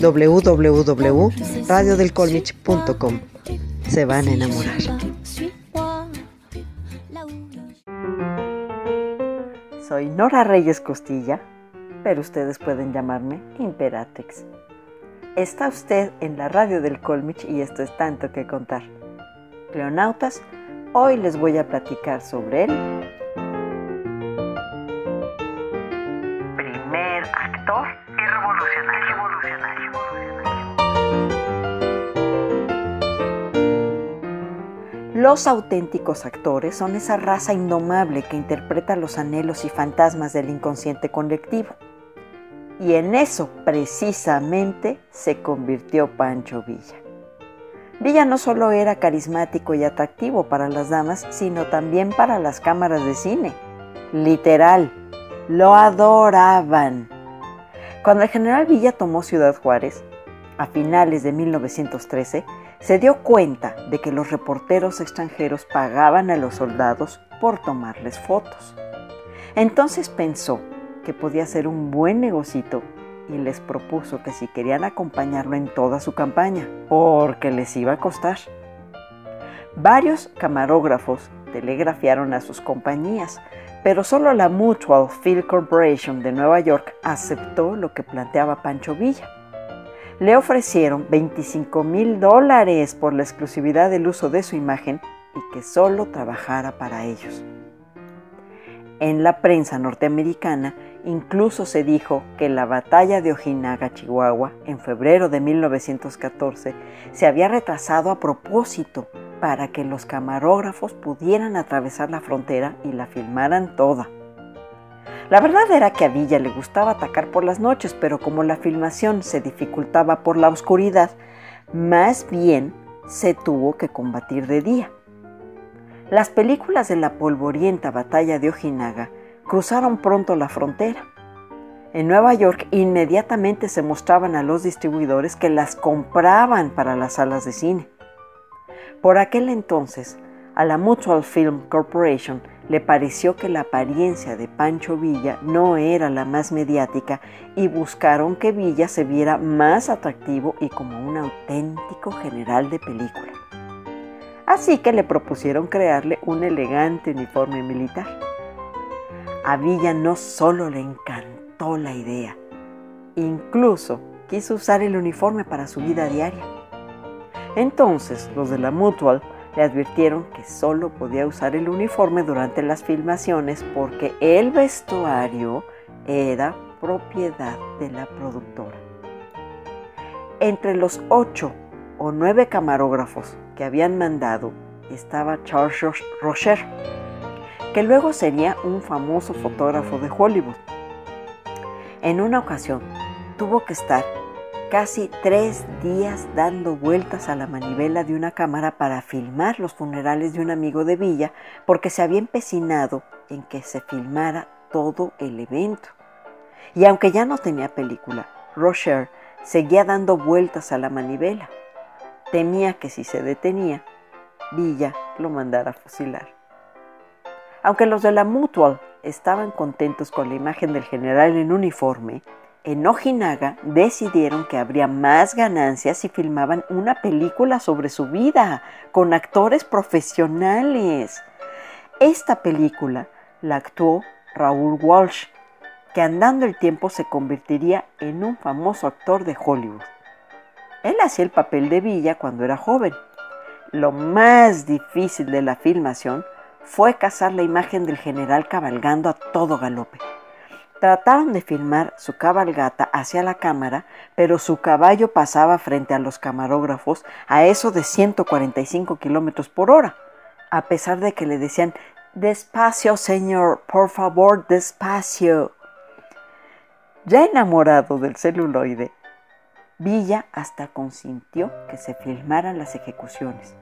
www.radiodelcolmich.com. Se van a enamorar. Soy Nora Reyes Costilla, pero ustedes pueden llamarme Imperatrix. Está usted en la radio del Colmich y esto es tanto que contar. Cleonautas, hoy les voy a platicar sobre él. Los auténticos actores son esa raza indomable que interpreta los anhelos y fantasmas del inconsciente colectivo. Y en eso precisamente se convirtió Pancho Villa. Villa no solo era carismático y atractivo para las damas, sino también para las cámaras de cine. Literal, lo adoraban. Cuando el general Villa tomó Ciudad Juárez, a finales de 1913, se dio cuenta de que los reporteros extranjeros pagaban a los soldados por tomarles fotos. Entonces pensó que podía ser un buen negocito y les propuso que si querían acompañarlo en toda su campaña, porque les iba a costar. Varios camarógrafos telegrafiaron a sus compañías, pero solo la Mutual Field Corporation de Nueva York aceptó lo que planteaba Pancho Villa le ofrecieron 25 mil dólares por la exclusividad del uso de su imagen y que solo trabajara para ellos. En la prensa norteamericana incluso se dijo que la batalla de Ojinaga, Chihuahua, en febrero de 1914, se había retrasado a propósito para que los camarógrafos pudieran atravesar la frontera y la filmaran toda. La verdad era que a Villa le gustaba atacar por las noches, pero como la filmación se dificultaba por la oscuridad, más bien se tuvo que combatir de día. Las películas de la polvorienta batalla de Ojinaga cruzaron pronto la frontera. En Nueva York inmediatamente se mostraban a los distribuidores que las compraban para las salas de cine. Por aquel entonces, a la Mutual Film Corporation le pareció que la apariencia de Pancho Villa no era la más mediática y buscaron que Villa se viera más atractivo y como un auténtico general de película. Así que le propusieron crearle un elegante uniforme militar. A Villa no solo le encantó la idea, incluso quiso usar el uniforme para su vida diaria. Entonces los de la Mutual le advirtieron que solo podía usar el uniforme durante las filmaciones porque el vestuario era propiedad de la productora. Entre los ocho o nueve camarógrafos que habían mandado estaba Charles Rocher, que luego sería un famoso fotógrafo de Hollywood. En una ocasión tuvo que estar casi tres días dando vueltas a la manivela de una cámara para filmar los funerales de un amigo de Villa porque se había empecinado en que se filmara todo el evento. Y aunque ya no tenía película, Rocher seguía dando vueltas a la manivela. Temía que si se detenía, Villa lo mandara a fusilar. Aunque los de la Mutual estaban contentos con la imagen del general en uniforme, en Ojinaga decidieron que habría más ganancias si filmaban una película sobre su vida, con actores profesionales. Esta película la actuó Raúl Walsh, que andando el tiempo se convertiría en un famoso actor de Hollywood. Él hacía el papel de Villa cuando era joven. Lo más difícil de la filmación fue cazar la imagen del general cabalgando a todo galope. Trataron de filmar su cabalgata hacia la cámara, pero su caballo pasaba frente a los camarógrafos a eso de 145 kilómetros por hora, a pesar de que le decían Despacio, señor, por favor, despacio. Ya enamorado del celuloide, Villa hasta consintió que se filmaran las ejecuciones.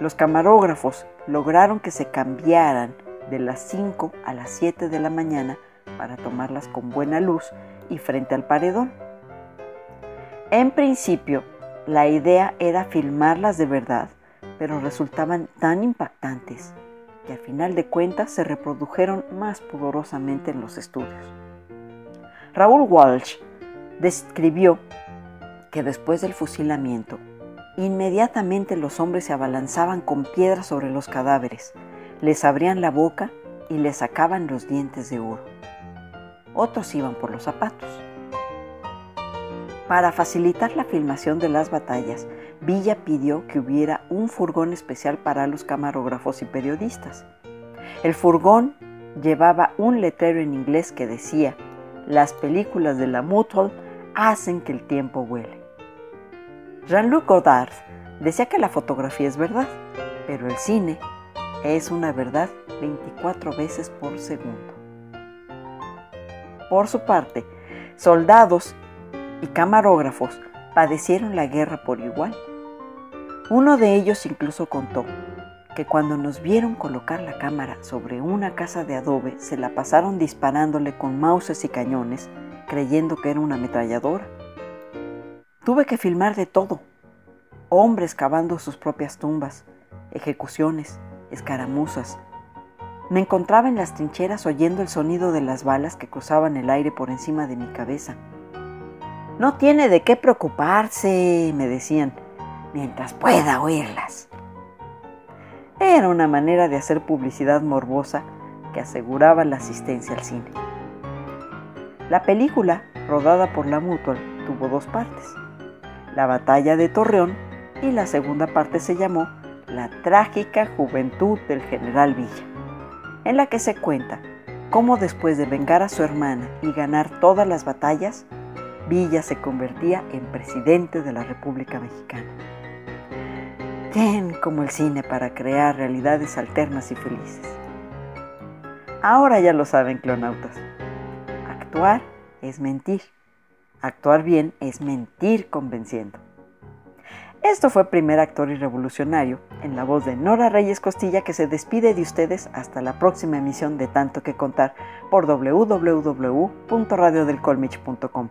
Los camarógrafos lograron que se cambiaran de las 5 a las 7 de la mañana para tomarlas con buena luz y frente al paredón. En principio, la idea era filmarlas de verdad, pero resultaban tan impactantes que al final de cuentas se reprodujeron más pudorosamente en los estudios. Raúl Walsh describió que después del fusilamiento, inmediatamente los hombres se abalanzaban con piedras sobre los cadáveres, les abrían la boca y les sacaban los dientes de oro. Otros iban por los zapatos. Para facilitar la filmación de las batallas, Villa pidió que hubiera un furgón especial para los camarógrafos y periodistas. El furgón llevaba un letrero en inglés que decía, las películas de la Mutual hacen que el tiempo huele. Jean-Luc Godard decía que la fotografía es verdad, pero el cine es una verdad 24 veces por segundo. Por su parte, soldados y camarógrafos padecieron la guerra por igual. Uno de ellos incluso contó que cuando nos vieron colocar la cámara sobre una casa de adobe, se la pasaron disparándole con mauses y cañones, creyendo que era una ametralladora. Tuve que filmar de todo. Hombres cavando sus propias tumbas, ejecuciones, escaramuzas. Me encontraba en las trincheras oyendo el sonido de las balas que cruzaban el aire por encima de mi cabeza. No tiene de qué preocuparse, me decían, mientras pueda oírlas. Era una manera de hacer publicidad morbosa que aseguraba la asistencia al cine. La película, rodada por la Mutual, tuvo dos partes. La batalla de Torreón y la segunda parte se llamó La trágica juventud del general Villa, en la que se cuenta cómo después de vengar a su hermana y ganar todas las batallas, Villa se convertía en presidente de la República Mexicana. Ten como el cine para crear realidades alternas y felices. Ahora ya lo saben, clonautas. Actuar es mentir. Actuar bien es mentir convenciendo. Esto fue Primer Actor y Revolucionario, en la voz de Nora Reyes Costilla, que se despide de ustedes hasta la próxima emisión de Tanto que Contar por www.radiodelcolmich.com.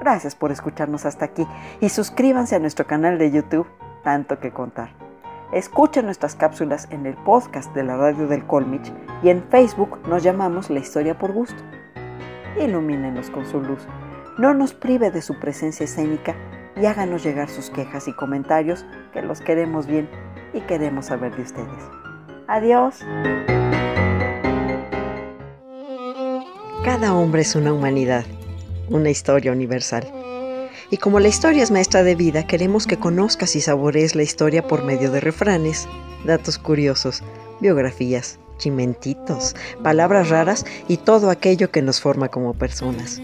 Gracias por escucharnos hasta aquí y suscríbanse a nuestro canal de YouTube tanto que contar. Escuchen nuestras cápsulas en el podcast de la radio del Colmich y en Facebook nos llamamos La Historia por Gusto. Ilumínenos con su luz, no nos prive de su presencia escénica y háganos llegar sus quejas y comentarios que los queremos bien y queremos saber de ustedes. Adiós. Cada hombre es una humanidad, una historia universal. Y como la historia es maestra de vida, queremos que conozcas y saborees la historia por medio de refranes, datos curiosos, biografías, chimentitos, palabras raras y todo aquello que nos forma como personas.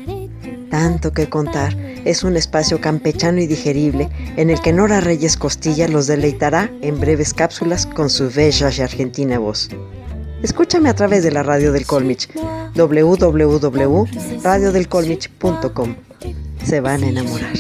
Tanto que contar es un espacio campechano y digerible en el que Nora Reyes Costilla los deleitará en breves cápsulas con su bella y argentina voz. Escúchame a través de la radio del Colmich, www.radiodelcolmich.com se van a enamorar.